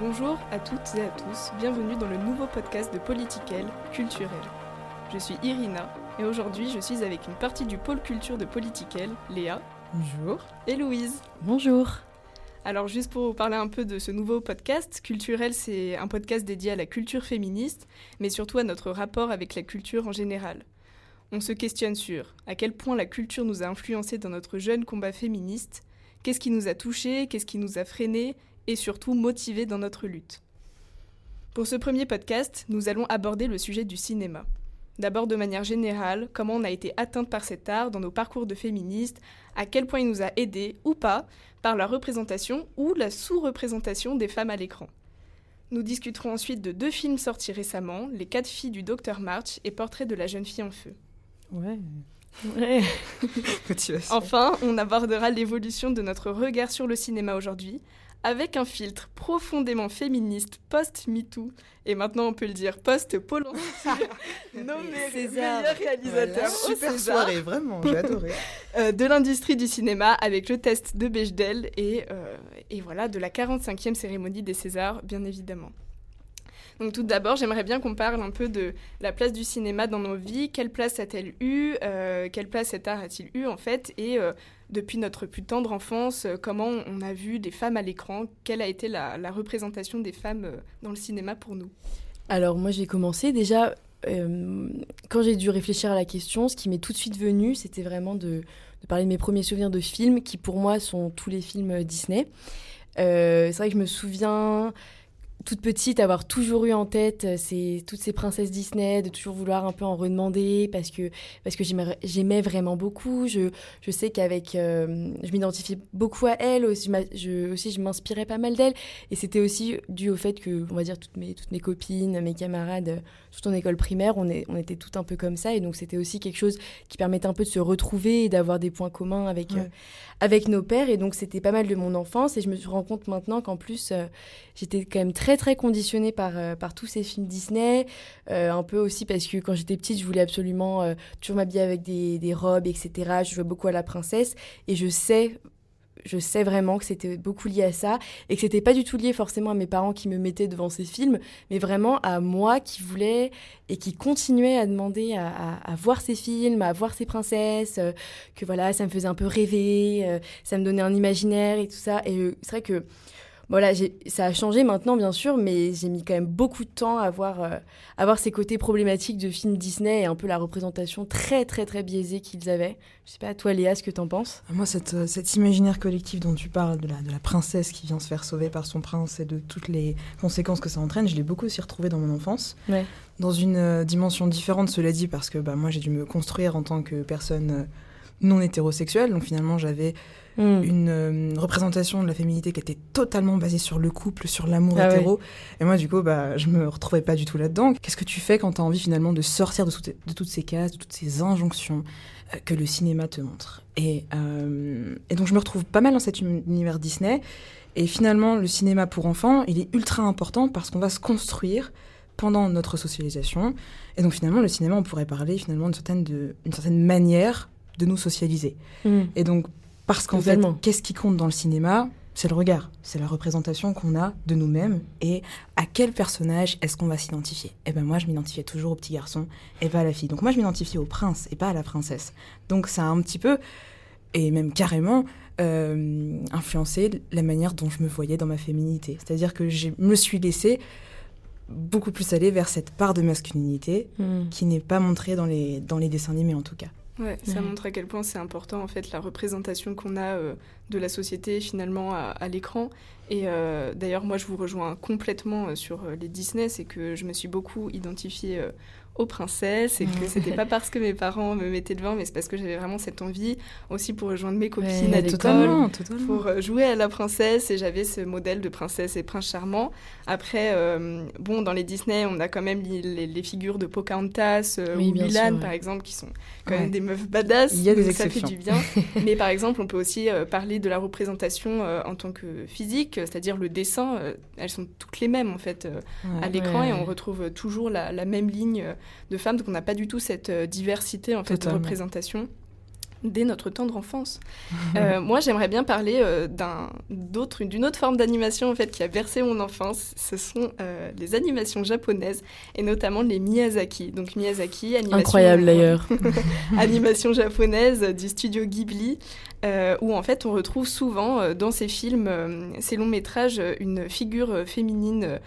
Bonjour à toutes et à tous, bienvenue dans le nouveau podcast de Politiquel, Culturel. Je suis Irina et aujourd'hui je suis avec une partie du pôle culture de Politiquel, Léa. Bonjour. Et Louise. Bonjour. Alors juste pour vous parler un peu de ce nouveau podcast, Culturel c'est un podcast dédié à la culture féministe, mais surtout à notre rapport avec la culture en général. On se questionne sur à quel point la culture nous a influencés dans notre jeune combat féministe, qu'est-ce qui nous a touchés, qu'est-ce qui nous a freinés et surtout motivés dans notre lutte. Pour ce premier podcast, nous allons aborder le sujet du cinéma. D'abord de manière générale, comment on a été atteinte par cet art dans nos parcours de féministes, à quel point il nous a aidés ou pas par la représentation ou la sous-représentation des femmes à l'écran. Nous discuterons ensuite de deux films sortis récemment, Les quatre filles du docteur March et Portrait de la jeune fille en feu. Ouais. Ouais. enfin, on abordera l'évolution de notre regard sur le cinéma aujourd'hui, avec un filtre profondément féministe post-MeToo, et maintenant on peut le dire post-Pôle nommé César. meilleur réalisateur Voilà, au super César, soirée, vraiment, j'ai adoré. euh, de l'industrie du cinéma avec le test de Bechdel et, euh, et voilà de la 45e cérémonie des Césars, bien évidemment. Donc tout d'abord, j'aimerais bien qu'on parle un peu de la place du cinéma dans nos vies. Quelle place a-t-elle eu euh, Quelle place cet art a-t-il eu en fait? Et euh, depuis notre plus tendre enfance, euh, comment on a vu des femmes à l'écran Quelle a été la, représentation des femmes euh, dans le cinéma pour nous? Alors moi j'ai commencé déjà euh, quand j'ai dû réfléchir à la question, ce qui m'est tout de suite venu, c'était vraiment de, parler de mes premiers souvenirs de films qui pour moi sont tous les films Disney. C'est vrai que je me souviens toute petite avoir toujours eu en tête euh, ces, toutes ces princesses Disney, de toujours vouloir un peu en redemander parce que, parce que j'aimais vraiment beaucoup. Je, je sais qu'avec. euh, je m'identifiais beaucoup à elle, aussi, je, aussi je m'inspirais pas mal d'elle. Et c'était aussi dû au fait que, on va dire, toutes mes, toutes mes copines, mes camarades, euh, surtout en école primaire, on, est, on était toutes un peu comme ça. Et donc c'était aussi quelque chose qui permettait un peu de se retrouver et d'avoir des points communs avec, euh, avec nos pères. Et donc c'était pas mal de mon enfance. Et je me rends compte maintenant qu'en plus, euh, j'étais quand même très très conditionnée par, euh, par tous ces films Disney. Euh, un peu aussi parce que quand j'étais petite, je voulais absolument euh, toujours m'habiller avec des, robes, etc. Je jouais beaucoup à la princesse. Et je sais je sais vraiment que c'était beaucoup lié à ça et que c'était pas du tout lié forcément à mes parents qui me mettaient devant ces films, mais vraiment à moi qui voulais et qui continuait à demander à, voir ces films, à voir ces princesses, que voilà, ça me faisait un peu rêver, ça me donnait un imaginaire et tout ça. Et c'est vrai que voilà, ça a changé maintenant bien sûr, mais j'ai mis quand même beaucoup de temps à voir, euh, à voir ces côtés problématiques de films Disney et un peu la représentation très très très biaisée qu'ils avaient. Je sais pas, toi Léa, ce que t'en penses? Moi, cette, euh, cet imaginaire collectif dont tu parles, de la, de la princesse qui vient se faire sauver par son prince et de toutes les conséquences que ça entraîne, je l'ai beaucoup aussi retrouvé dans mon enfance. Ouais. Dans une euh, dimension différente, cela dit, parce que bah, moi, j'ai dû me construire en tant que personne non hétérosexuelle. Donc finalement, j'avais Hmm. une euh, représentation de la féminité qui était totalement basée sur le couple, sur l'amour Ah ouais. hétéro. Et moi, du coup, bah, je me retrouvais pas du tout là-dedans. Qu'est-ce que tu fais quand tu as envie finalement de sortir de, toutes- de toutes ces cases, de toutes ces injonctions euh, que le cinéma te montre? Et, euh, et donc, je me retrouve pas mal dans cet uni- univers Disney. Et finalement, le cinéma pour enfants, il est ultra important parce qu'on va se construire pendant notre socialisation. Et donc, finalement, le cinéma, on pourrait parler finalement d'une certaine, de, une certaine manière de nous socialiser. Hmm. Et donc, parce qu'en fait, qu'est-ce qui compte dans le cinéma? C'est le regard, c'est la représentation qu'on a de nous-mêmes et à quel personnage est-ce qu'on va s'identifier? Et ben moi, je m'identifiais toujours au petit garçon et pas à la fille. Donc moi, je m'identifiais au prince et pas à la princesse. Donc ça a un petit peu, et même carrément, euh, influencé la manière dont je me voyais dans ma féminité. C'est-à-dire que je me suis laissée beaucoup plus aller vers cette part de masculinité Hmm. qui n'est pas montrée dans les, dans les dessins animés en tout cas. Ouais, ça Ouais. montre à quel point c'est important en fait la représentation qu'on a euh, de la société finalement à, à l'écran. Et euh, d'ailleurs moi je vous rejoins complètement euh, sur les Disney, c'est que je me suis beaucoup identifiée aux princesses et que c'était pas parce que mes parents me mettaient devant, mais c'est parce que j'avais vraiment cette envie aussi pour rejoindre mes copines Ouais, à l'école. pour euh, jouer à la princesse et j'avais ce modèle de princesse et prince charmant. Après, euh, bon, dans les Disney, on a quand même les, les- les figures de Pocahontas euh, Oui, ou Mulan, sûr, ouais. par exemple, qui sont quand Ouais. même des meufs badass. Il y a des donc ça fait exceptions. du bien. Mais par exemple, on peut aussi euh, parler de la représentation en tant que physique, c'est-à-dire le dessin. elles sont toutes les mêmes en fait à l'écran et on retrouve toujours la, la même ligne de femmes. Donc on n'a pas du tout cette euh, diversité en fait de représentation. Dès notre tendre enfance. Euh, moi, j'aimerais bien parler euh, d'une autre forme d'animation en fait qui a bercé mon enfance. Ce sont euh, les animations japonaises et notamment les Miyazaki. Donc Miyazaki, animation Incroyable d'ailleurs. animation japonaise du studio Ghibli, où en fait on retrouve souvent dans ces films, ces longs métrages, une figure féminine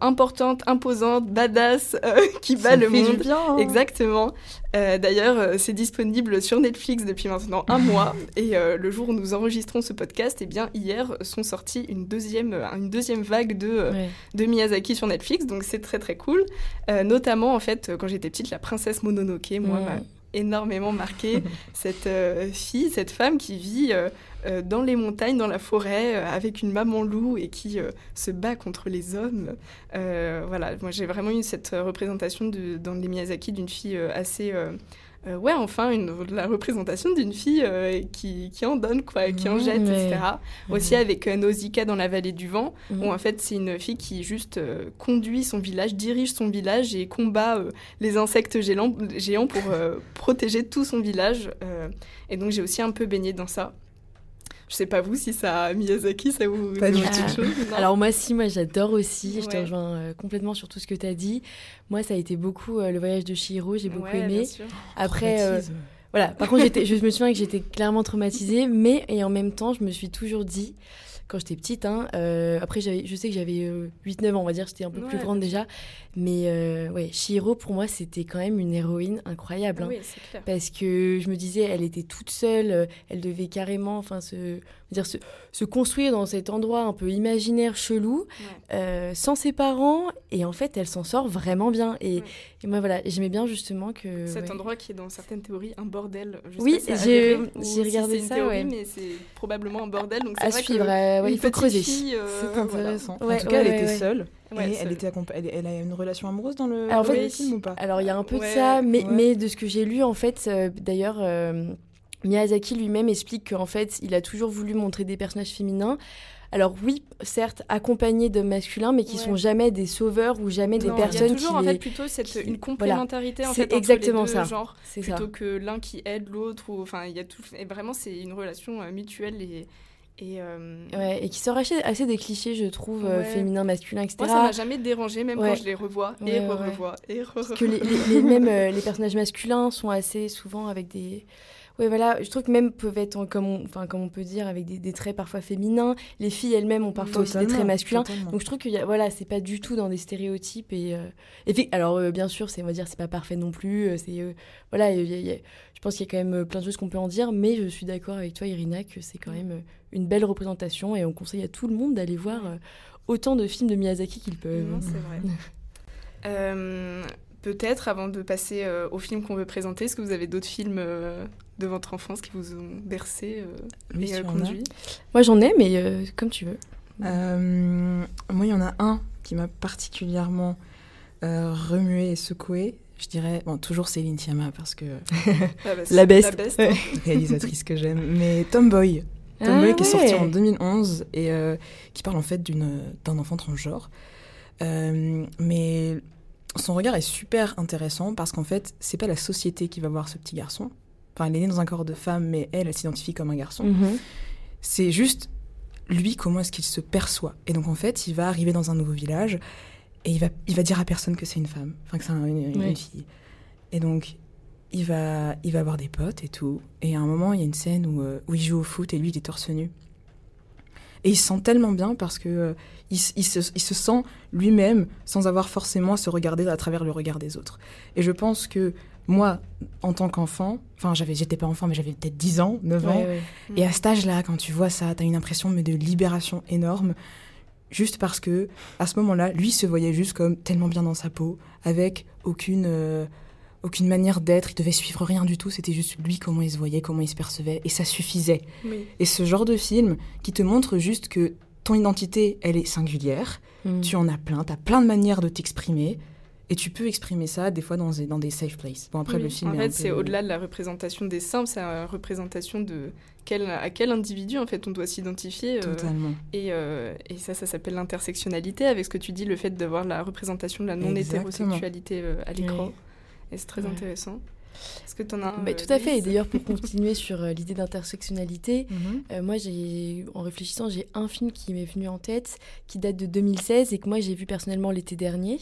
importante, imposante, badass, qui bat le monde. Bien, hein. Exactement. D'ailleurs, c'est disponible sur Netflix depuis maintenant un mois. Et euh, le jour où nous enregistrons ce podcast, et eh bien, hier sont sorties une deuxième, euh, une deuxième vague de, euh, Ouais. de Miyazaki sur Netflix. Donc c'est très très cool. Euh, notamment, en fait, quand j'étais petite, la princesse Mononoke, moi. Énormément marqué. cette euh, fille, cette femme qui vit euh, euh, dans les montagnes, dans la forêt, avec une maman loup et qui se bat contre les hommes. Voilà, moi j'ai vraiment eu cette représentation de, dans les Miyazaki d'une fille assez... euh, ouais, enfin, une, la représentation d'une fille euh, qui, qui en donne, quoi, qui en jette, etc. Aussi avec euh, Nausicaa dans la vallée du vent, Mhm. où en fait c'est une fille qui juste euh, conduit son village, dirige son village et combat les insectes géants, géants pour protéger tout son village. et donc j'ai aussi un peu baigné dans ça. Je sais pas vous si ça Miyazaki ça vous Pas du tout. quelque chose Alors moi si, moi j'adore aussi, je te rejoins euh, complètement sur tout ce que tu as dit. Moi ça a été beaucoup euh, le voyage de Chihiro, j'ai beaucoup Ouais, aimé. bien sûr. Après, euh, voilà, par contre j'étais- je me souviens que j'étais clairement traumatisée, mais et en même temps je me suis toujours dit, quand j'étais petite, hein, euh, après je sais que j'avais 8-9 ans, on va dire, j'étais un peu plus grande déjà, mais euh, ouais, pour moi c'était quand même une héroïne incroyable. hein. Oui, c'est clair. parce que je me disais elle était toute seule euh, elle devait carrément enfin se dire se, se construire dans cet endroit un peu imaginaire chelou Ouais. euh, sans ses parents et en fait elle s'en sort vraiment bien et, Ouais. et moi voilà j'aimais bien justement que Cet endroit qui est dans certaines théories un bordel. Je Oui, j'ai- si regardé une ça, théorie, mais c'est probablement un bordel. Donc à vrai suivre que euh, ouais, une il faut creuser euh, C'est voilà. intéressant. Ouais, en tout cas, ouais, elle ouais, était seule. Ouais, et seule. elle, était elle, elle a une relation amoureuse dans le, Alors, en dans fait, le film ou pas? Alors il y a un peu Ouais, de ça, mais, ouais. mais de ce que j'ai lu en fait, euh, d'ailleurs, euh, Miyazaki lui-même explique qu'en fait, il a toujours voulu montrer des personnages féminins. Alors oui, certes, accompagnés d'hommes masculins, mais qui Ouais. sont jamais des sauveurs ou jamais des personnes il y a toujours qui en les- fait plutôt cette qui- une complémentarité en fait entre exactement les deux ça. genres C'est ça. plutôt que l'un qui aide l'autre enfin il y a tout et vraiment c'est une relation euh, mutuelle et et euh, Ouais, et qui sort assez, des clichés, je trouve, euh, Ouais. féminins, masculins, etc. moi ça m'a jamais dérangé même Ouais. quand je les revois et ouais, re-revois et Parce re-revois que les, les- les- même euh, les personnages masculins sont assez souvent avec des. Ouais, voilà, je trouve que même peuvent être, comme on, enfin, comme on peut dire, avec des, des traits parfois féminins. Les filles elles-mêmes ont parfois aussi des traits masculins. totalement. Donc je trouve que voilà, c'est pas du tout dans des stéréotypes et, euh, et alors euh, bien sûr c'est on va dire c'est pas parfait non plus. euh, C'est voilà, il y a- il y a- je pense qu'il y a quand même plein de choses qu'on peut en dire, mais je suis d'accord avec toi Irina que c'est quand même une belle représentation et on conseille à tout le monde d'aller voir autant de films de Miyazaki qu'ils peuvent. Non, c'est vrai. Euh, Peut-être avant de passer euh, au film qu'on veut présenter, est-ce que vous avez d'autres films euh, de votre enfance qui vous ont bercé euh, Oui, et si euh, conduit? Moi j'en ai, mais euh, comme tu veux. Euh, moi, il y en a un qui m'a particulièrement euh, remué et secoué. Je dirais, bon, toujours Céline Sciamma parce que Ah bah, La best. best, Ouais. hein. réalisatrice que j'aime, mais Tomboy. Tomboy Ah qui est sorti en 2011 et euh, qui parle en fait d'une d'un enfant transgenre. Euh, mais son regard est super intéressant parce qu'en fait, c'est pas la société qui va voir ce petit garçon. Enfin, il est né dans un corps de femme, mais elle, elle s'identifie comme un garçon. Mhm. C'est juste lui, comment est-ce qu'il se perçoit. Et donc, en fait, il va arriver dans un nouveau village et il va, il va dire à personne que c'est une femme, enfin que c'est un- une, fille. Et donc, il va, il va avoir des potes et tout. Et à un moment, il y a une scène où, euh, où il joue au foot et lui, il est torse nu. Et il se sent tellement bien parce que euh, il, il se, il se sent lui-même sans avoir forcément à se regarder à travers le regard des autres. Et je pense que moi, en tant qu'enfant, enfin, j'avais, j'étais pas enfant, mais j'avais peut-être 10 ans, 9 ans, ouais. et à cet âge-là, quand tu vois ça, t'as une impression mais, de libération énorme, juste parce que à ce moment-là, lui se voyait juste comme tellement bien dans sa peau, avec aucune, euh, aucune manière d'être, il devait suivre rien du tout, c'était juste lui comment il se voyait, comment il se percevait, et ça suffisait. Oui. Et ce genre de film qui te montre juste que ton identité, elle est singulière, Mhm. tu en as plein, t'as plein de manières de t'exprimer, et tu peux exprimer ça des fois dans des, dans des safe places. Bon après Oui. le film en fait, peu- c'est au-delà de la représentation des simples, c'est la représentation de quel, à quel individu en fait on doit s'identifier. euh, Totalement. et, euh, et ça, ça s'appelle l'intersectionnalité, avec ce que tu dis, le fait d'avoir la représentation de la non-hétérosexualité euh, à l'écran. Et c'est très Ouais. intéressant. Est-ce que tu en as un Bah, euh, tout à fait. Et d'ailleurs, pour continuer sur euh, l'idée d'intersectionnalité, Mhm. euh, moi, j'ai, en réfléchissant, j'ai un film qui m'est venu en tête, qui date de 2016 et que moi j'ai vu personnellement l'été dernier.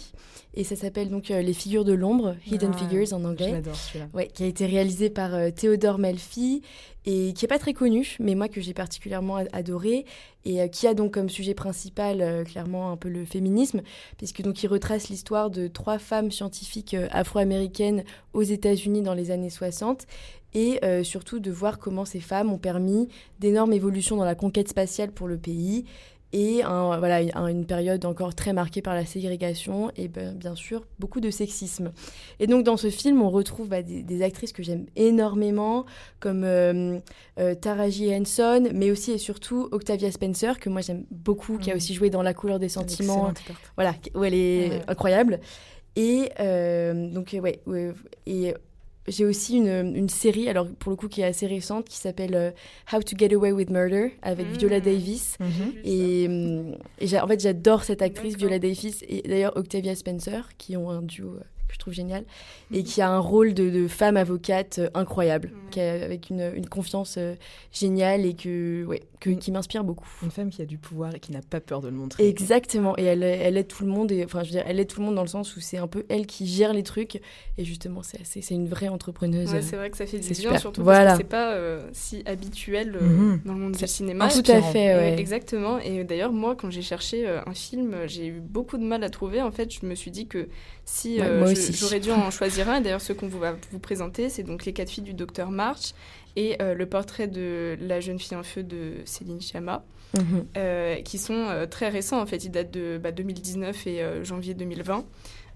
Et ça s'appelle donc euh, Les figures de l'ombre, Hidden Ah, Figures en anglais. l'adore celui-là. Ouais, qui a été réalisé par euh, Théodore Melfi et qui est pas très connu, mais moi que j'ai particulièrement adoré et euh, qui a donc comme sujet principal euh, clairement un peu le féminisme, puisque donc il retrace l'histoire de trois femmes scientifiques euh, afro-américaines aux États-Unis dans les années 60 et surtout de voir comment ces femmes ont permis d'énormes évolutions dans la conquête spatiale pour le pays et un- voilà, un- une période encore très marquée par la ségrégation et ben, bien sûr beaucoup de sexisme. Et donc dans ce film, on retrouve bah, des, des actrices que j'aime énormément, comme euh, euh, Taraji Henson, mais aussi et surtout Octavia Spencer, que moi j'aime beaucoup, qui a Mhm. aussi joué dans La couleur des sentiments, voilà, où elle est incroyable. Et euh, donc, ouais, ouais, et j'ai aussi une, une série, alors pour le coup qui est assez récente, qui s'appelle euh, How to Get Away with Murder avec Mhm. Viola Davis. Mhm. Et, hum, et en fait, j'adore cette actrice. Viola Davis, et d'ailleurs Octavia Spencer, qui ont un duo euh, que je trouve génial, et Mhm. qui a un rôle de, de femme avocate euh, incroyable, qui a- avec une, une confiance euh, géniale et que, ouais, que- qui m'inspire beaucoup. Une femme qui a du pouvoir et qui n'a pas peur de le montrer. Exactement, et elle, elle aide tout le monde, et, enfin je veux dire, elle aide tout le monde dans le sens où c'est un peu elle qui gère les trucs, et justement c'est assez- c'est une vraie entrepreneuse. Ouais, c'est vrai que ça fait du c'est bien, super. surtout Voilà. parce que c'est pas euh, si habituel euh, Mhm. dans le monde C'est du cinéma. tout à fait, ouais. Exactement. Et d'ailleurs, moi, quand j'ai cherché un film, j'ai eu beaucoup de mal à trouver. En fait, je me suis dit que si Ouais, euh, j'aurais dû en choisir un, et d'ailleurs, ce qu'on va vous présenter, c'est donc Les quatre filles du docteur March et euh, le portrait de la jeune fille en feu de Céline Sciamma, Mhm. euh, qui sont très récents. En fait, ils datent de bah, 2019 et euh, janvier 2020.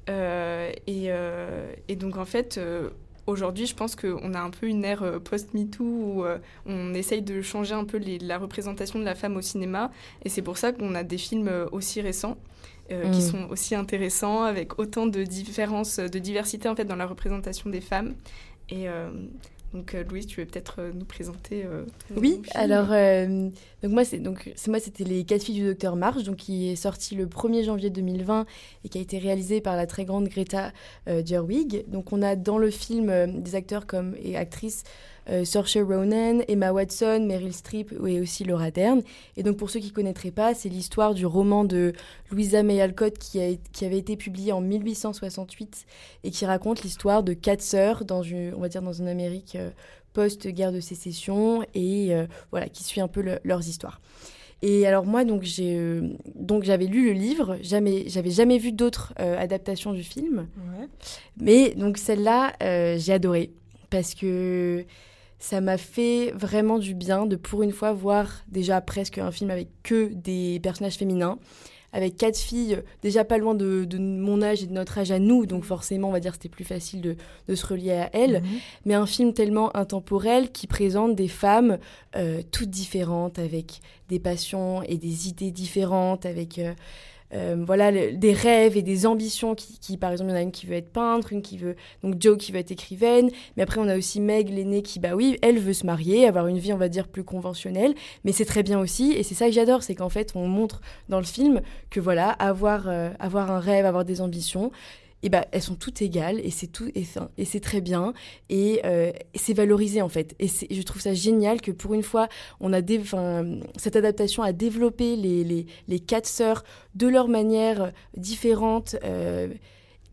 Euh, et, euh, et donc, en fait. euh, Aujourd'hui, je pense qu'on a un peu une ère post-MeToo où on essaye de changer un peu les- la représentation de la femme au cinéma. Et c'est pour ça qu'on a des films aussi récents. Euh, qui Mm. sont aussi intéressants avec autant de différences, de diversité en fait dans la représentation des femmes. Et euh, donc euh, Louise, tu veux peut-être nous présenter Oui, alors donc moi c'est donc c'est moi c'était les quatre filles du docteur March donc qui est sorti le 1er janvier 2020 et qui a été réalisé par la très grande Greta Gerwig. Donc on a dans le film des acteurs comme et actrices euh, Saoirse Ronan, Emma Watson, Meryl Streep et aussi Laura Dern. Et donc pour ceux qui connaîtraient pas, c'est l'histoire du roman de Louisa May Alcott qui, a, qui avait été publié en 1868 et qui raconte l'histoire de quatre sœurs dans une, on va dire dans une Amérique euh, post-guerre de sécession et euh, voilà qui suit un peu le- leurs histoires. Et alors moi donc j'ai euh, donc j'avais lu le livre, jamais j'avais jamais vu d'autres euh, adaptations du film. Ouais. Mais donc celle-là, euh, j'ai adoré parce que ça m'a fait vraiment du bien de pour une fois voir déjà presque un film avec que des personnages féminins, avec quatre filles déjà pas loin de, de mon âge et de notre âge à nous, donc forcément on va dire c'était plus facile de, de se relier à elles, Mhm. mais un film tellement intemporel qui présente des femmes euh, toutes différentes, avec des passions et des idées différentes, avec euh, euh, voilà des rêves et des ambitions. Qui, qui, par exemple, il y en a une qui veut être peintre, une qui veut donc Joe qui veut être écrivaine, mais après on a aussi Meg l'aînée qui bah oui elle veut se marier, avoir une vie on va dire plus conventionnelle, mais c'est très bien aussi et c'est ça que j'adore, c'est qu'en fait on montre dans le film que voilà avoir euh, avoir un rêve, avoir des ambitions et ben elles sont toutes égales et c'est tout et, c'est très bien. Et, euh, c'est valorisé en fait. Et je trouve ça génial que pour une fois on a cette adaptation a développé les, les, les quatre sœurs de leur manière différente euh,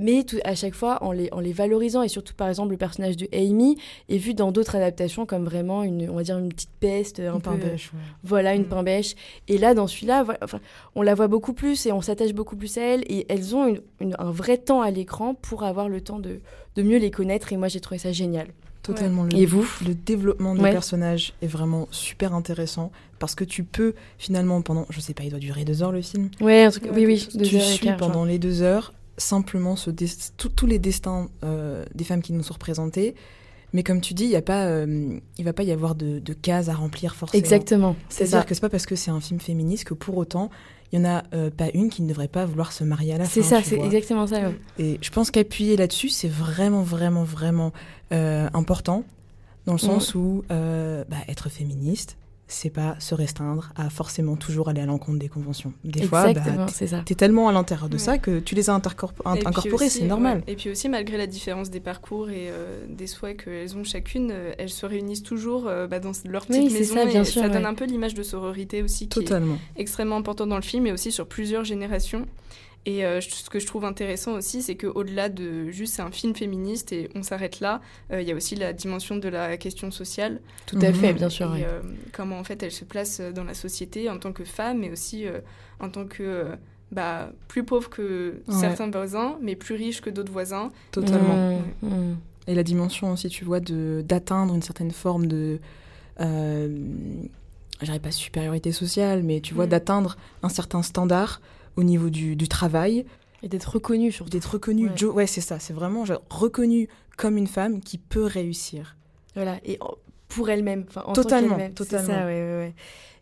mais tout, à chaque fois en les, en les valorisant et surtout par exemple le personnage de Amy est vu dans d'autres adaptations comme vraiment une on va dire une petite peste un Un peu pain bêche, ouais. voilà, une Mm. pain bêche. Et là, dans celui-là, voilà, enfin, on la voit beaucoup plus et on s'attache beaucoup plus à elle. Et elles ont une- une- un vrai temps à l'écran pour avoir le temps de, de mieux les connaître. Et moi, j'ai trouvé ça génial. Totalement. Le, Et vous? le développement des Ouais. personnages est vraiment super intéressant parce que tu peux finalement pendant, je sais pas, il doit durer deux heures le film. Ouais, en tout cas, Ouais, oui, oui. chose. deux tu heures et suis quart, pendant genre. les deux heures simplement ce tout- tous les destins euh, des femmes qui nous sont représentées. Mais comme tu dis, il pas, euh, il va pas y avoir de, de cases à remplir forcément. Exactement. C'est-à-dire que c'est pas parce que c'est un film féministe que pour autant il y en a euh, pas une qui ne devrait pas vouloir se marier à la fin. C'est ça, c'est exactement ça. ouais. Et je pense qu'appuyer là-dessus, c'est vraiment, vraiment, vraiment euh, important, dans le sens où euh, bah, être féministe, c'est pas se restreindre à forcément toujours aller à l'encontre des conventions. Des fois, Exactement, c'est ça. tu es tellement à l'intérieur de Ouais. ça que tu les as aussi, c'est normal. ouais. Et puis aussi, malgré la différence des parcours et euh, des souhaits qu'elles ont chacune, euh, elles se réunissent toujours euh, bah, dans leur petite Oui, maison. ça, bien et sûr, ça donne ouais. un peu l'image de sororité aussi, qui Totalement. est extrêmement important dans le film, et aussi sur plusieurs générations. Et euh, ce que je trouve intéressant aussi, c'est qu'au-delà de juste c'est un film féministe et on s'arrête là, euh, il y a aussi la dimension de la question sociale. Tout à fait, Mhm. bien sûr. et euh, comment en fait elle se place dans la société en tant que femme, mais aussi en tant que bah, plus pauvre que Ouais. certains voisins, mais plus riche que d'autres voisins. Totalement. Mmh, mmh. Et la dimension aussi, tu vois, d'atteindre une certaine forme de. Dirais pas supériorité sociale, mais tu vois, Mhm. d'atteindre un certain standard au niveau du, du travail, Et d'être reconnu surtout. d'être reconnue. Ouais. Ouais, c'est ça, c'est vraiment genre, reconnue comme une femme qui peut réussir. Voilà, et pour elle-même, enfin en Totalement, tant qu'elle-même. Totalement. ça, ouais, ouais, ouais.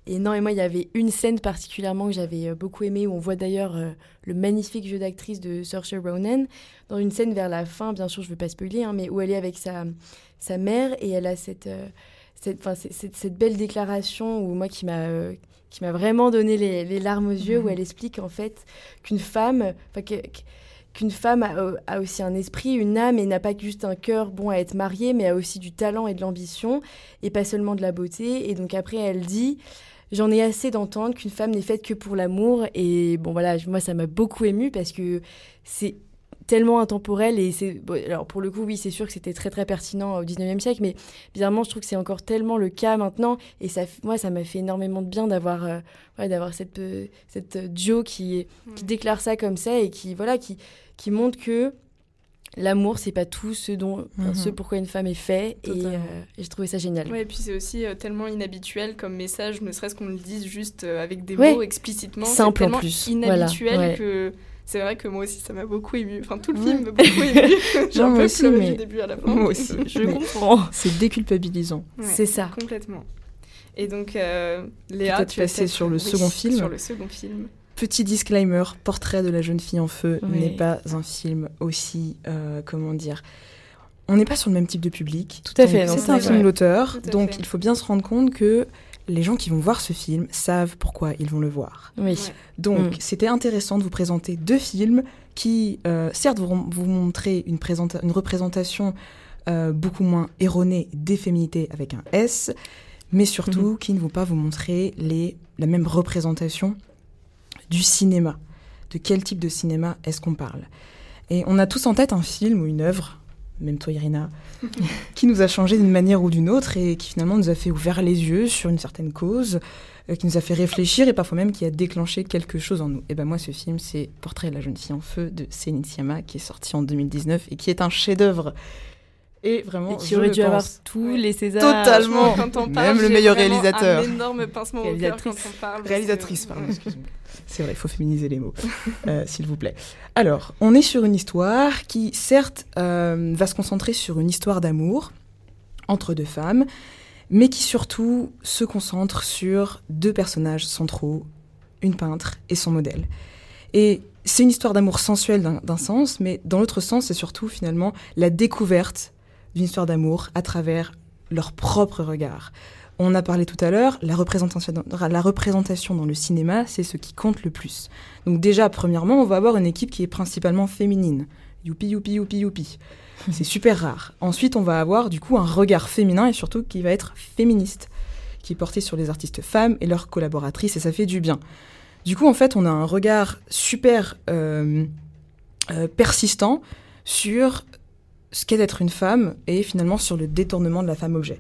Et non, et moi, il y avait une scène particulièrement que j'avais euh, beaucoup aimée, où on voit d'ailleurs euh, le magnifique jeu d'actrice de Saoirse Ronan, dans une scène vers la fin, bien sûr, je ne veux pas spoiler, hein, mais où elle est avec sa, sa mère, et elle a cette, euh, cette, cette, cette belle déclaration, où moi, qui m'a... euh, qui m'a vraiment donné les, les larmes aux yeux, où elle explique en fait qu'une femme, qu'une femme a, euh, a aussi un esprit, une âme, et n'a pas juste un cœur bon à être mariée, mais a aussi du talent et de l'ambition, et pas seulement de la beauté. Et donc après, elle dit, j'en ai assez d'entendre qu'une femme n'est faite que pour l'amour. Et bon voilà, moi ça m'a beaucoup émue parce que c'est tellement intemporel et c'est bon, alors pour le coup oui c'est sûr que c'était très très pertinent au 19e siècle mais bizarrement je trouve que c'est encore tellement le cas maintenant et ça moi ça m'a fait énormément de bien d'avoir euh, ouais, d'avoir cette euh, cette euh, Joe qui qui Mm. déclare ça comme ça et qui voilà qui qui montre que l'amour c'est pas tout ce dont Mhm. ce pourquoi une femme est faite et, Totalement. euh, et j'ai trouvé ça génial Ouais, et puis c'est aussi euh, tellement inhabituel comme message, ne serait-ce qu'on le dise juste euh, avec des Ouais. mots explicitement. Simple en plus. Voilà, Inhabituel ouais. que c'est vrai que moi aussi ça m'a beaucoup ému. Enfin tout le Ouais. film m'a beaucoup ému. J'ai un peu aussi, pleuré mais- du début à la fin. Moi aussi. je Mais comprends C'est déculpabilisant. Ouais, c'est ça complètement. Et donc euh, Léa, Peut-être tu passer sur le oui, second film. Sur le second film. Petit disclaimer, Portrait de la jeune fille en feu Oui. n'est pas un film aussi, euh, comment dire, on n'est pas sur le même type de public. Tout à Donc, fait, C'est un vrai. film d'auteur, donc fait. il faut bien se rendre compte que les gens qui vont voir ce film savent pourquoi ils vont le voir. oui Ouais. Donc Mm. c'était intéressant de vous présenter deux films qui, euh, certes, vont vous montrer une, une représentation euh, beaucoup moins erronée des féminités avec un S, mais surtout qui ne vont pas vous montrer les, la même représentation du cinéma. De quel type de cinéma est-ce qu'on parle? Et on a tous en tête un film ou une œuvre, même toi Irina, qui nous a changé d'une manière ou d'une autre et qui finalement nous a fait ouvrir les yeux sur une certaine cause, euh, qui nous a fait réfléchir et parfois même qui a déclenché quelque chose en nous. Et ben moi, ce film, c'est Portrait de la jeune fille en feu de Céline Sciamma, qui est sorti en 2019 et qui est un chef-d'œuvre. Et vraiment, et qui aurait le dû avoir tous les Césars Totalement. Quand on Même parle, le j'ai meilleur réalisateur. Un énorme pincement au cœur quand Réalisatrice. on parle. Réalisatrice, que- pardon, excuse-moi. C'est vrai, il faut féminiser les mots, euh, s'il vous plaît. Alors, on est sur une histoire qui, certes, euh, va se concentrer sur une histoire d'amour entre deux femmes, mais qui surtout se concentre sur deux personnages centraux, une peintre et son modèle. Et c'est une histoire d'amour sensuel d'un d'un sens, mais dans l'autre sens, c'est surtout finalement la découverte d'une histoire d'amour à travers leur propre regard. On a parlé tout à l'heure, la représentation, dans- la représentation dans le cinéma, c'est ce qui compte le plus. Donc déjà, premièrement, on va avoir une équipe qui est principalement féminine. Youpi, youpi, youpi, youpi. C'est super rare. Ensuite, on va avoir du coup un regard féminin et surtout qui va être féministe, qui est porté sur les artistes femmes et leurs collaboratrices, et ça fait du bien. Du coup, en fait, on a un regard super euh, euh, persistant sur ce qu'est d'être une femme et finalement sur le détournement de la femme objet.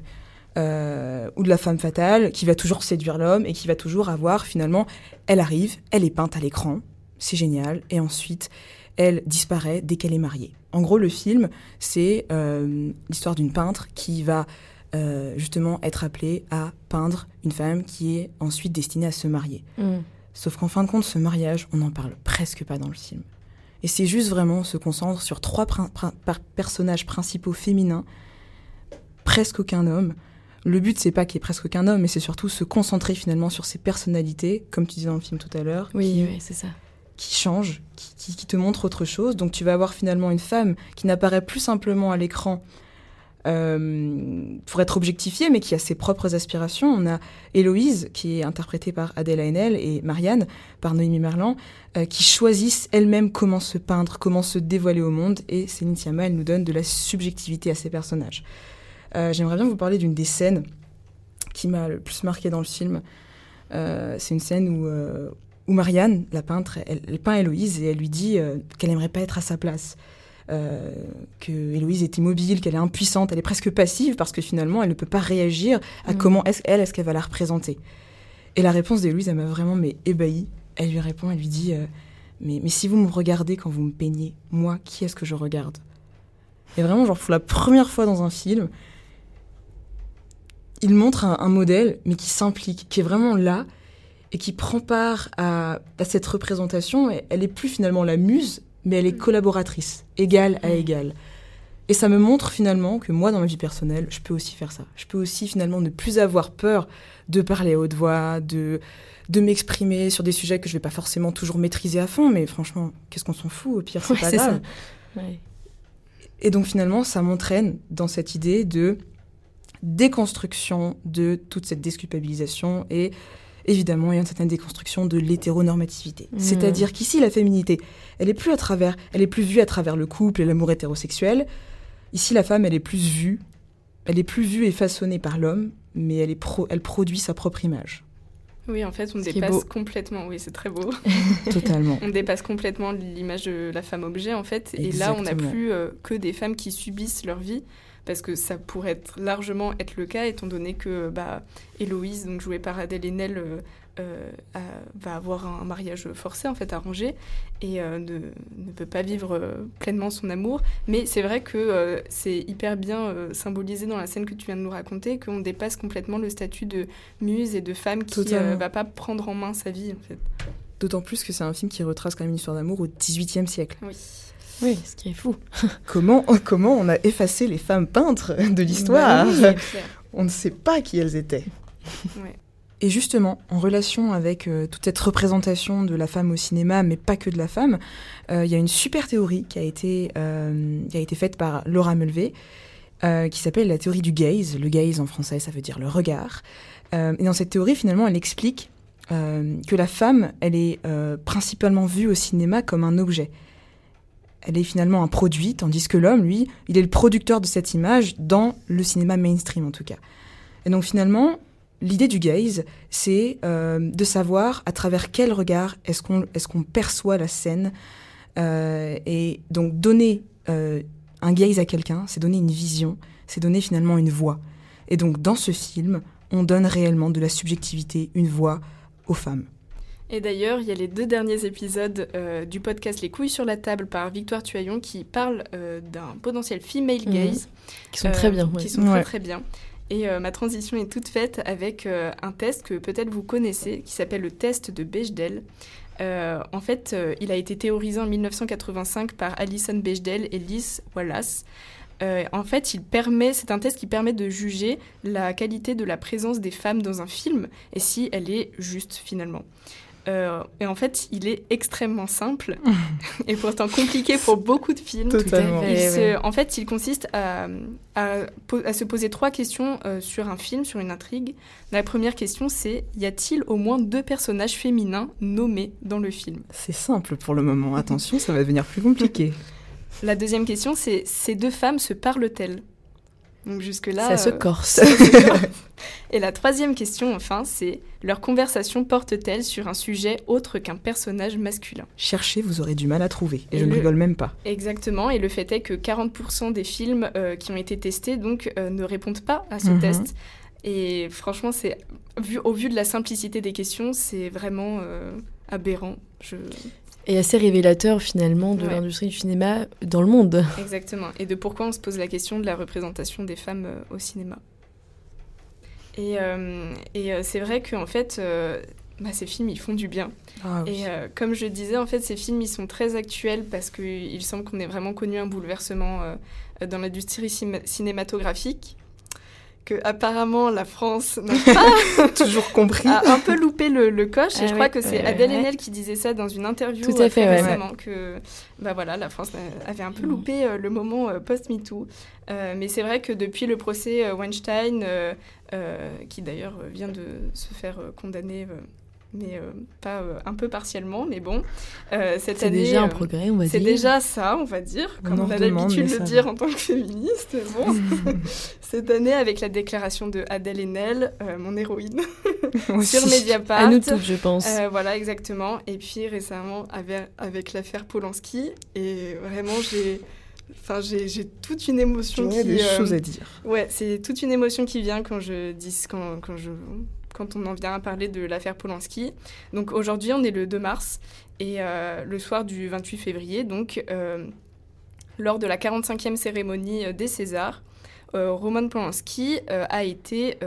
Euh, ou de la femme fatale qui va toujours séduire l'homme et qui va toujours avoir finalement, elle arrive, elle est peinte à l'écran, c'est génial, et ensuite elle disparaît dès qu'elle est mariée. En gros, le film, c'est euh, l'histoire d'une peintre qui va euh, justement être appelée à peindre une femme qui est ensuite destinée à se marier. Mm. Sauf qu'en fin de compte, ce mariage, on n'en parle presque pas dans le film. Et c'est juste vraiment, on se concentre sur trois prin- prin- par- personnages principaux féminins, presque aucun homme. Le but, c'est pas qu'il y ait presque aucun homme, mais c'est surtout se concentrer finalement sur ces personnalités, comme tu disais dans le film tout à l'heure, oui qui, oui c'est ça qui changent, qui, qui- qui te montrent autre chose. Donc tu vas avoir finalement une femme qui n'apparaît plus simplement à l'écran euh, pour être objectifiée, mais qui a ses propres aspirations. On a Héloïse, qui est interprétée par Adèle Haenel, et Marianne, par Noémie Merlan, euh, qui choisissent elles-mêmes comment se peindre, comment se dévoiler au monde, et Céline Sciamma, elle nous donne de la subjectivité à ces personnages. Euh, J'aimerais bien vous parler d'une des scènes qui m'a le plus marqué dans le film. Euh, C'est une scène où, euh, où Marianne, la peintre, elle, elle peint Héloïse et elle lui dit qu'elle n'aimerait pas être à sa place. Euh, que Héloïse est immobile, qu'elle est impuissante, elle est presque passive parce que finalement elle ne peut pas réagir à Mm. comment est-ce elle est-ce qu'elle va la représenter. Et la réponse d'Héloïse, elle m'a vraiment mais ébahie. Elle lui répond, elle lui dit euh, mais, mais si vous me regardez quand vous me peignez, moi, qui est-ce que je regarde? Et vraiment, genre, pour la première fois dans un film, il montre un, un modèle, mais qui s'implique, qui est vraiment là et qui prend part à, à cette représentation. Et elle est plus finalement la muse, mais elle est collaboratrice, égale à Mm. égale. Et ça me montre finalement que moi, dans ma vie personnelle, je peux aussi faire ça. Je peux aussi finalement ne plus avoir peur de parler à haute voix, de, de m'exprimer sur des sujets que je vais pas forcément toujours maîtriser à fond, mais franchement, qu'est-ce qu'on s'en fout Au pire, c'est Ouais, pas grave. ça. Ouais. Et donc finalement, ça m'entraîne dans cette idée de déconstruction de toute cette désculpabilisation et évidemment, il y a une certaine déconstruction de l'hétéronormativité. Mmh. C'est-à-dire qu'ici, la féminité, elle est plus à travers, elle est plus vue à travers le couple et l'amour hétérosexuel. Ici, la femme, elle est plus vue, elle est plus vue et façonnée par l'homme, mais elle, est pro- elle produit sa propre image. Oui, en fait, on Ce dépasse complètement. Oui, c'est très beau. Totalement. on dépasse complètement l'image de la femme objet, en fait. Et là, on n'a plus euh, que des femmes qui subissent leur vie, parce que ça pourrait être, largement être le cas, étant donné que bah, Héloïse, donc jouée par Adèle Haenel, euh, euh, a- va avoir un mariage forcé, en fait, arrangé, et euh, ne, ne peut pas vivre euh, pleinement son amour. Mais c'est vrai que c'est hyper bien symbolisé dans la scène que tu viens de nous raconter, qu'on dépasse complètement le statut de muse et de femme qui ne va pas prendre en main sa vie, en fait. D'autant plus que c'est un film qui retrace quand même une histoire d'amour au XVIIIe siècle. Oui. Oui, ce qui est fou. Comment, comment on a effacé les femmes peintres de l'histoire Bah oui. On ne sait pas qui elles étaient. Ouais. Et justement, en relation avec euh, toute cette représentation de la femme au cinéma, mais pas que de la femme, euh, il y a une super théorie qui a été, euh, qui a été faite par Laura Mulvey, qui s'appelle la théorie du gaze. Le gaze en français, ça veut dire le regard. Et dans cette théorie, finalement, elle explique que la femme, elle est principalement vue au cinéma comme un objet. Elle est finalement un produit, tandis que l'homme, lui, il est le producteur de cette image dans le cinéma mainstream en tout cas. Et donc finalement, l'idée du gaze, c'est euh, de savoir à travers quel regard est-ce qu'on est perçoit la scène. Euh, et donc donner euh, un gaze à quelqu'un, c'est donner une vision, c'est donner finalement une voix. Et donc dans ce film, on donne réellement de la subjectivité, une voix aux femmes. Et d'ailleurs, il y a les deux derniers épisodes euh, du podcast Les couilles sur la table par Victoire Tuaillon qui parlent euh, d'un potentiel female Mhm. gaze. Qui sont euh, très bien. ouais. Qui sont Ouais. très très bien. Et euh, ma transition est toute faite avec euh, un test que peut-être vous connaissez, qui s'appelle le test de Bechdel. Euh, en fait, euh, il a été théorisé en 1985 par Alison Bechdel et Liz Wallace. Euh, en fait, il permet, c'est un test qui permet de juger la qualité de la présence des femmes dans un film et si elle est juste finalement. Euh, et en fait, il est extrêmement simple et pourtant compliqué pour beaucoup de films. Totalement. Il se- en fait, il consiste à, à po- à se poser trois questions euh, sur un film, sur une intrigue. La première question, c'est y a-t-il au moins deux personnages féminins nommés dans le film? C'est simple pour le moment, attention, ça va devenir plus compliqué. La deuxième question, c'est ces deux femmes se parlent-elles? Donc jusque-là. Ça se euh, corse. Et la troisième question, enfin, c'est leur conversation porte-t-elle sur un sujet autre qu'un personnage masculin? Cherchez, vous aurez du mal à trouver. Et, Et je ne le- rigole même pas. Exactement, et le fait est que 40% des films euh, qui ont été testés donc euh, ne répondent pas à ce Mhm. test. Et franchement, c'est vu au vu de la simplicité des questions, c'est vraiment euh, aberrant. Je... Et assez révélateur finalement de Ouais. l'industrie du cinéma dans le monde. Exactement. Et de pourquoi on se pose la question de la représentation des femmes euh, au cinéma. Et, euh, et euh, c'est vrai qu'en fait, euh, bah, ces films, ils font du bien. Ah oui. Et euh, comme je disais, en fait, ces films, ils sont très actuels parce qu'il semble qu'on ait vraiment connu un bouleversement euh, dans l'industrie cinématographique que apparemment la France n'a pas toujours compris, a un peu loupé le, coche. et Ah je crois ouais, que c'est euh, Adèle ouais. Haenel qui disait ça dans une interview Tout à euh, fait, ouais. récemment que bah voilà, la France avait un peu loupé euh, le moment euh, post-MeToo. Euh, mais c'est vrai que depuis le procès euh, Weinstein, euh, euh, qui d'ailleurs vient de se faire euh, condamner, euh, mais euh, pas euh, un peu partiellement, mais bon, euh, cette C'est année. déjà un progrès, on va dire. c'est déjà ça, on va dire, comme on a l'habitude de le dire va. en tant que féministe. Bon, cette année, avec la déclaration de Adèle Haenel, mon héroïne, sur Mediapart. À nous toutes, je pense. Voilà, exactement. Et puis récemment, avec, avec l'affaire Polanski, et vraiment, j'ai. Enfin, j'ai j'ai toute une émotion Il y a qui. des choses à dire. Ouais, c'est toute une émotion qui vient quand je dis quand, quand je quand on en vient à parler de l'affaire Polanski. Donc aujourd'hui, on est le 2 mars et euh, le soir du 28 février, donc euh, lors de la 45e cérémonie euh, des Césars, Roman Polanski a été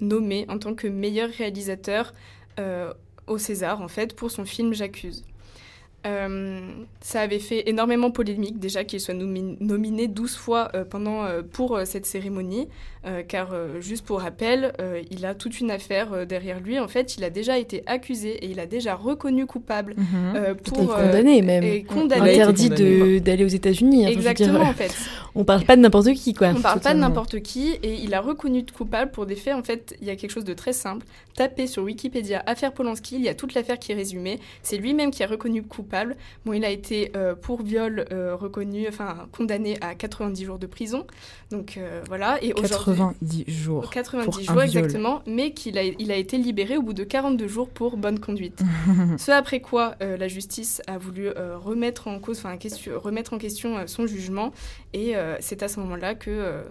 nommé en tant que meilleur réalisateur au César en fait pour son film J'accuse. Euh, ça avait fait énormément polémique déjà qu'il soit nomi- nominé 12 fois euh, pendant, euh, pour euh, cette cérémonie, euh, car euh, juste pour rappel, euh, il a toute une affaire euh, derrière lui. En fait, il a déjà été accusé et il a déjà reconnu coupable Et pour... euh, condamné même. et condamné. Il a été Interdit d'aller aux États-Unis. hein, dire, Exactement, en fait. on parle pas de n'importe qui, quoi. On parle pas de n'importe qui et il a reconnu de coupable pour des faits. En fait, il y a quelque chose de très simple. Tapez sur Wikipédia affaire Polanski, il y a toute l'affaire qui est résumée. C'est lui-même qui a reconnu coupable. Bon, il a été euh, pour viol euh, reconnu, enfin condamné à 90 jours de prison. Donc euh, voilà. Et aujourd'hui. 90 jours. 90 pour un jours viol. exactement, mais qu'il a, il a été libéré au bout de 42 jours pour bonne conduite. Ce après quoi la justice a voulu remettre en cause, enfin question, remettre en question son jugement, et c'est à ce moment-là que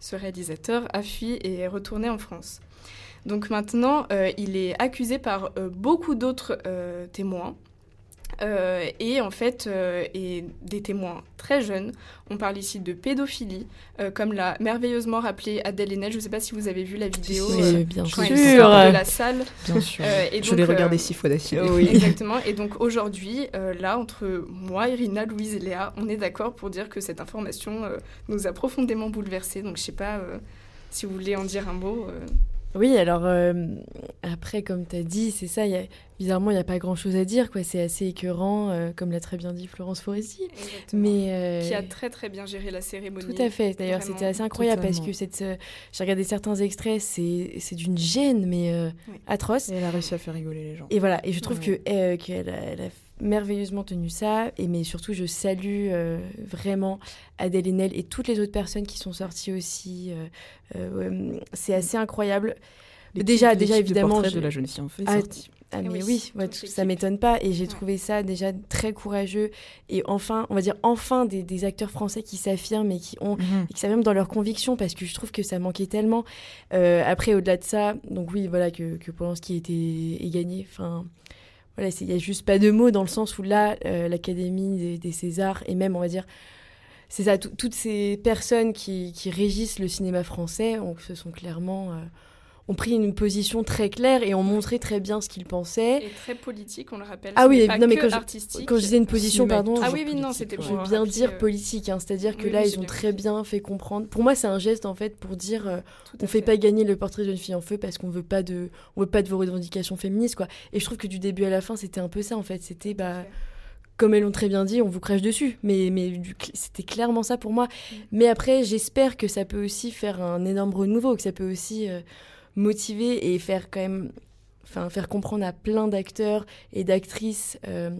ce réalisateur a fui et est retourné en France. Donc maintenant, euh, il est accusé par euh, beaucoup d'autres euh, témoins. Euh, et en fait, euh, et des témoins très jeunes. On parle ici de pédophilie, euh, comme l'a merveilleusement rappelé Adèle Haenel. Je ne sais pas si vous avez vu la vidéo euh, Oui, bien quand sûr. de la salle. Bien sûr. Euh, et je l'ai euh, regardé six fois d'affilée. oui. Exactement. Et donc aujourd'hui, euh, là, entre moi, Irina, Louise et Léa, on est d'accord pour dire que cette information euh, nous a profondément bouleversés. Donc je sais pas euh, si vous voulez en dire un mot. euh. Oui, alors euh, après, comme tu as dit, c'est ça, il y a- bizarrement, il n'y a pas grand-chose à dire, quoi. C'est assez écœurant, euh, comme l'a très bien dit Florence Foresti. Mais, euh, Qui a très très bien géré la cérémonie. Tout à fait. D'ailleurs, c'était assez incroyable parce que cette, euh, j'ai regardé certains extraits, c'est c'est d'une gêne, mais euh, Oui. atroce. Et elle a réussi à faire rigoler les gens. Et voilà, et je trouve Ouais. que euh, qu'elle a, elle a merveilleusement tenu ça, et mais surtout je salue euh, vraiment Adèle Haenel et toutes les autres personnes qui sont sorties aussi. euh, euh, c'est assez incroyable. L'équipe- déjà- l'équipe déjà, de évidemment, portrait je- de la jeune fille en fait Ah. Ah mais oui, oui, tout- ça m'étonne pas, et j'ai Ouais. trouvé ça déjà très courageux, et enfin, on va dire enfin des, des acteurs français qui s'affirment et qui ont Mhm. et ça même dans leurs convictions parce que je trouve que ça manquait tellement. Euh, après, au-delà de ça, donc oui, voilà, que, que Polanski était est gagné. Enfin, voilà, il n'y a juste pas de mots dans le sens où là, euh, l'Académie des, des Césars et même, on va dire, c'est ça, tout- toutes ces personnes qui, qui régissent le cinéma français ont, se sont clairement. euh, ont pris une position très claire et ont montré très bien ce qu'ils pensaient. Et très politique, on le rappelle. Ah oui, non, mais que quand je- artistique. Quand je disais une position, pardon, Ah oui, oui, non, c'était je veux bien dire euh, politique, hein, c'est-à-dire que oui, là, oui, ils ont très bien fait comprendre. Pour moi, c'est un geste en fait pour dire euh, on fait pas gagner le portrait d'une fille en feu parce qu'on veut pas de, on veut pas de vos revendications féministes quoi. Et je trouve que du début à la fin, c'était un peu ça en fait. C'était bah fait. comme elles l'ont très bien dit, on vous crache dessus. Mais mais c'était clairement ça pour moi. Mm. Mais après, j'espère que ça peut aussi faire un énorme renouveau, que ça peut aussi euh, motiver et faire quand même, enfin faire comprendre à plein d'acteurs et d'actrices. euh,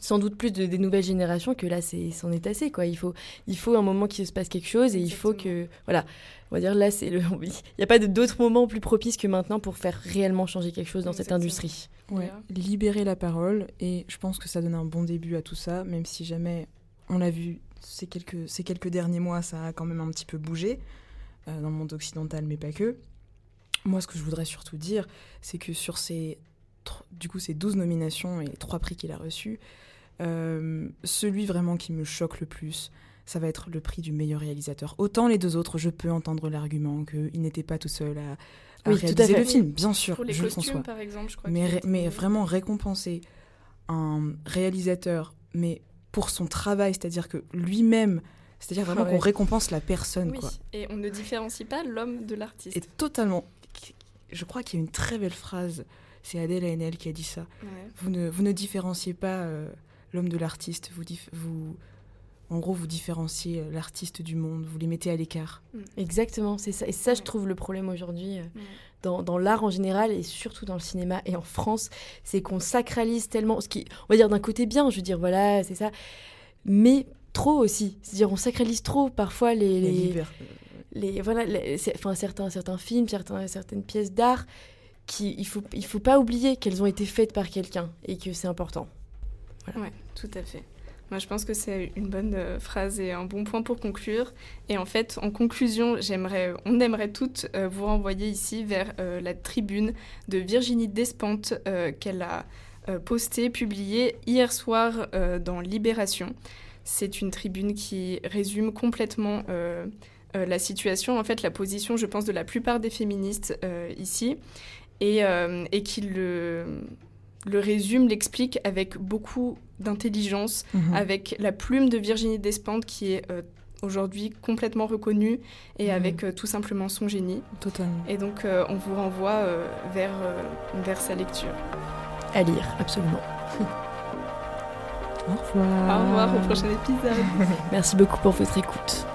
sans doute plus de, des nouvelles générations que là c'est c'en est assez quoi. Il faut il faut un moment qu'il se passe quelque chose et il faut que voilà. On va dire là c'est le il n'y a pas d'autres moments plus propices que maintenant pour faire réellement changer quelque chose dans cette industrie. Ouais, libérer la parole et je pense que ça donne un bon début à tout ça, même si jamais on l'a vu ces quelques, ces quelques derniers mois, ça a quand même un petit peu bougé euh, dans le monde occidental, mais pas que. Moi, ce que je voudrais surtout dire, c'est que sur ces, du coup, ces 12 nominations et les trois prix qu'il a reçus, euh, celui vraiment qui me choque le plus, ça va être le prix du meilleur réalisateur. Autant les deux autres, je peux entendre l'argument qu'il n'était pas tout seul à, à Oui, tout à réaliser fait. le film, bien sûr, Pour les je le conçois. par exemple, je crois. Mais, ré- mais vraiment récompenser un réalisateur, mais pour son travail, c'est-à-dire que lui-même C'est-à-dire vraiment Ah qu'on récompense la personne, Oui, quoi. et on ne différencie pas l'homme de l'artiste. Et totalement. Je crois qu'il y a une très belle phrase. C'est Adèle Haenel qui a dit ça. Ouais. Vous ne, vous ne différenciez pas euh, l'homme de l'artiste. Vous, en gros, vous différenciez euh, l'artiste du monde. Vous les mettez à l'écart. Exactement, c'est ça. Et ça, je trouve le problème aujourd'hui euh, Ouais. dans, dans l'art en général et surtout dans le cinéma et en France, c'est qu'on sacralise tellement, ce qui, on va dire d'un côté bien, je veux dire, voilà, c'est ça, mais trop aussi. C'est-à-dire, on sacralise trop parfois les, les, liber- les- voilà, enfin, certains, certains films, certains, certaines pièces d'art, qui, il faut, il faut pas oublier qu'elles ont été faites par quelqu'un et que c'est important. Ouais, tout à fait. Moi, je pense que c'est une bonne euh, phrase et un bon point pour conclure. Et en fait, en conclusion, j'aimerais, on aimerait toutes euh, vous renvoyer ici vers euh, la tribune de Virginie Despentes qu'elle a postée, publiée hier soir dans Libération. C'est une tribune qui résume complètement la situation, en fait, la position, je pense, de la plupart des féministes euh, ici, et, euh, et qui le, le résume, l'explique avec beaucoup d'intelligence, Mhm. avec la plume de Virginie Despentes qui est euh, aujourd'hui complètement reconnue et Mhm. avec euh, tout simplement son génie. Totalement. Et donc euh, on vous renvoie euh, vers, euh, vers sa lecture. À lire, absolument. Au revoir. Au revoir au prochain épisode. Merci beaucoup pour votre écoute.